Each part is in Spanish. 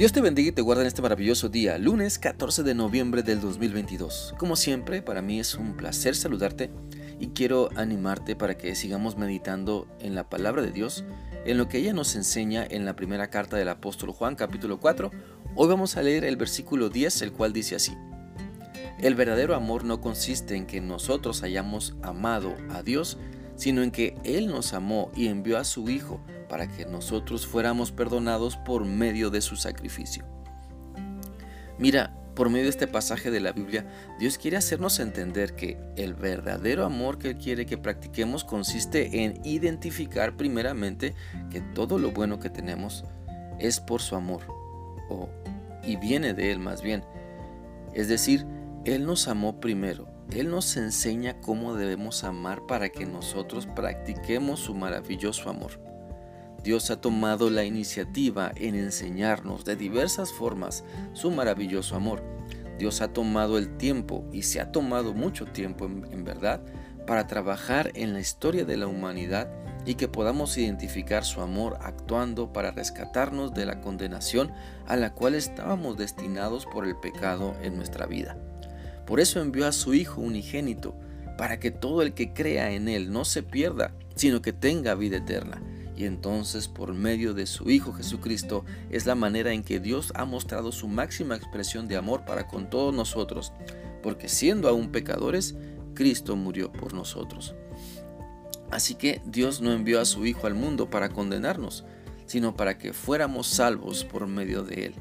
Dios te bendiga y te guarda en este maravilloso día, lunes 14 de noviembre del 2022. Como siempre, para mí es un placer saludarte y quiero animarte para que sigamos meditando en la palabra de Dios, en lo que ella nos enseña en la primera carta del apóstol Juan capítulo 4. Hoy vamos a leer el versículo 10, el cual dice así. El verdadero amor no consiste en que nosotros hayamos amado a Dios, sino en que Él nos amó y envió a su Hijo para que nosotros fuéramos perdonados por medio de su sacrificio. Mira, por medio de este pasaje de la Biblia, Dios quiere hacernos entender que el verdadero amor que Él quiere que practiquemos consiste en identificar primeramente que todo lo bueno que tenemos es por su amor, o, y viene de Él más bien. Es decir, Él nos amó primero, Él nos enseña cómo debemos amar para que nosotros practiquemos su maravilloso amor. Dios ha tomado la iniciativa en enseñarnos de diversas formas su maravilloso amor. Dios ha tomado el tiempo y se ha tomado mucho tiempo en, verdad para trabajar en la historia de la humanidad y que podamos identificar su amor actuando para rescatarnos de la condenación a la cual estábamos destinados por el pecado en nuestra vida. Por eso envió a su Hijo unigénito, para que todo el que crea en Él no se pierda, sino que tenga vida eterna y entonces por medio de su Hijo Jesucristo es la manera en que Dios ha mostrado su máxima expresión de amor para con todos nosotros, porque siendo aún pecadores, Cristo murió por nosotros. Así que Dios no envió a su Hijo al mundo para condenarnos, sino para que fuéramos salvos por medio de Él.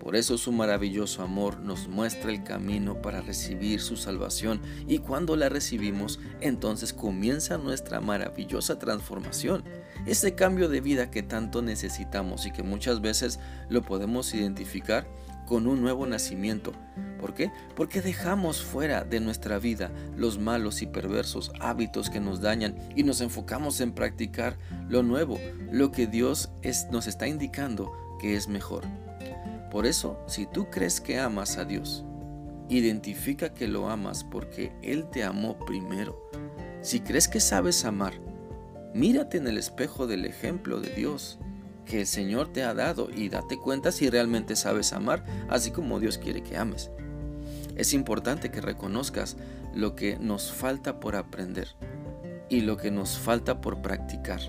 Por eso su maravilloso amor nos muestra el camino para recibir su salvación y cuando la recibimos, entonces comienza nuestra maravillosa transformación, ese cambio de vida que tanto necesitamos y que muchas veces lo podemos identificar con un nuevo nacimiento. ¿Por qué? Porque dejamos fuera de nuestra vida los malos y perversos hábitos que nos dañan y nos enfocamos en practicar lo nuevo, lo que Dios nos está indicando que es mejor. Por eso, si tú crees que amas a Dios, identifica que lo amas porque Él te amó primero. Si crees que sabes amar, mírate en el espejo del ejemplo de Dios que el Señor te ha dado y date cuenta si realmente sabes amar, así como Dios quiere que ames. Es importante que reconozcas lo que nos falta por aprender y lo que nos falta por practicar,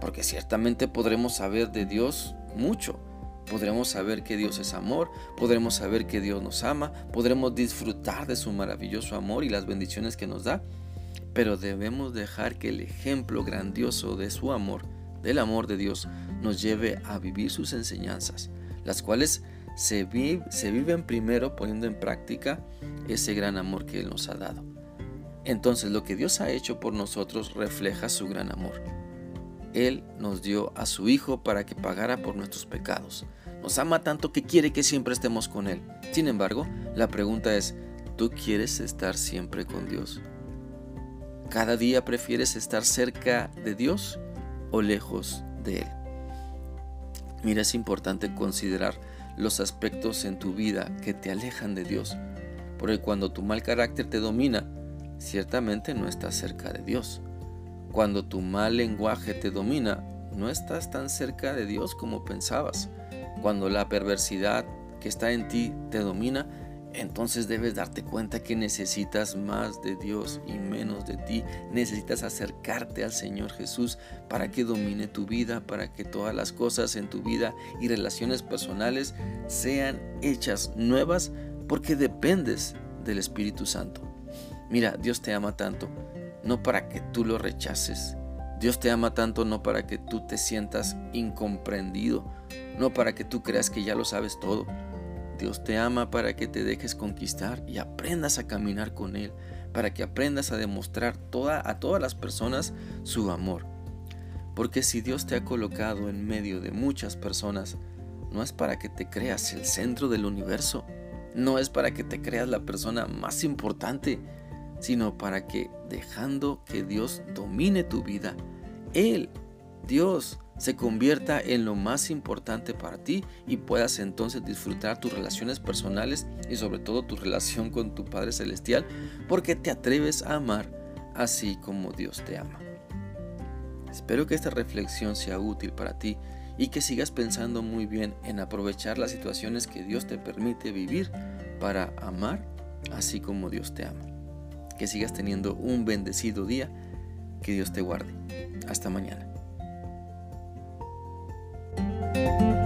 porque ciertamente podremos saber de Dios mucho, podremos saber que Dios es amor, podremos saber que Dios nos ama, podremos disfrutar de su maravilloso amor y las bendiciones que nos da, pero debemos dejar que el ejemplo grandioso de su amor, del amor de Dios, nos lleve a vivir sus enseñanzas, las cuales se, viven primero poniendo en práctica ese gran amor que Él nos ha dado. Entonces lo que Dios ha hecho por nosotros refleja su gran amor. Él nos dio a su Hijo para que pagara por nuestros pecados. Nos ama tanto que quiere que siempre estemos con Él. Sin embargo, la pregunta es, ¿tú quieres estar siempre con Dios? ¿Cada día prefieres estar cerca de Dios o lejos de Él? Mira, es importante considerar los aspectos en tu vida que te alejan de Dios, porque cuando tu mal carácter te domina, ciertamente no estás cerca de Dios. Cuando tu mal lenguaje te domina, no estás tan cerca de Dios como pensabas. Cuando la perversidad que está en ti te domina, entonces debes darte cuenta que necesitas más de Dios y menos de ti. Necesitas acercarte al Señor Jesús para que domine tu vida, para que todas las cosas en tu vida y relaciones personales sean hechas nuevas porque dependes del Espíritu Santo. Mira, Dios te ama tanto no para que tú lo rechaces. Dios te ama tanto no para que tú te sientas incomprendido, no para que tú creas que ya lo sabes todo. Dios te ama para que te dejes conquistar y aprendas a caminar con Él, para que aprendas a demostrar toda, a todas las personas su amor. Porque si Dios te ha colocado en medio de muchas personas, no es para que te creas el centro del universo, no es para que te creas la persona más importante, sino para que dejando que Dios domine tu vida, Él, Dios, se convierta en lo más importante para ti y puedas entonces disfrutar tus relaciones personales y sobre todo tu relación con tu Padre Celestial, porque te atreves a amar así como Dios te ama. Espero que esta reflexión sea útil para ti y que sigas pensando muy bien en aprovechar las situaciones que Dios te permite vivir para amar así como Dios te ama. Que sigas teniendo un bendecido día, que Dios te guarde. Hasta mañana. Bye.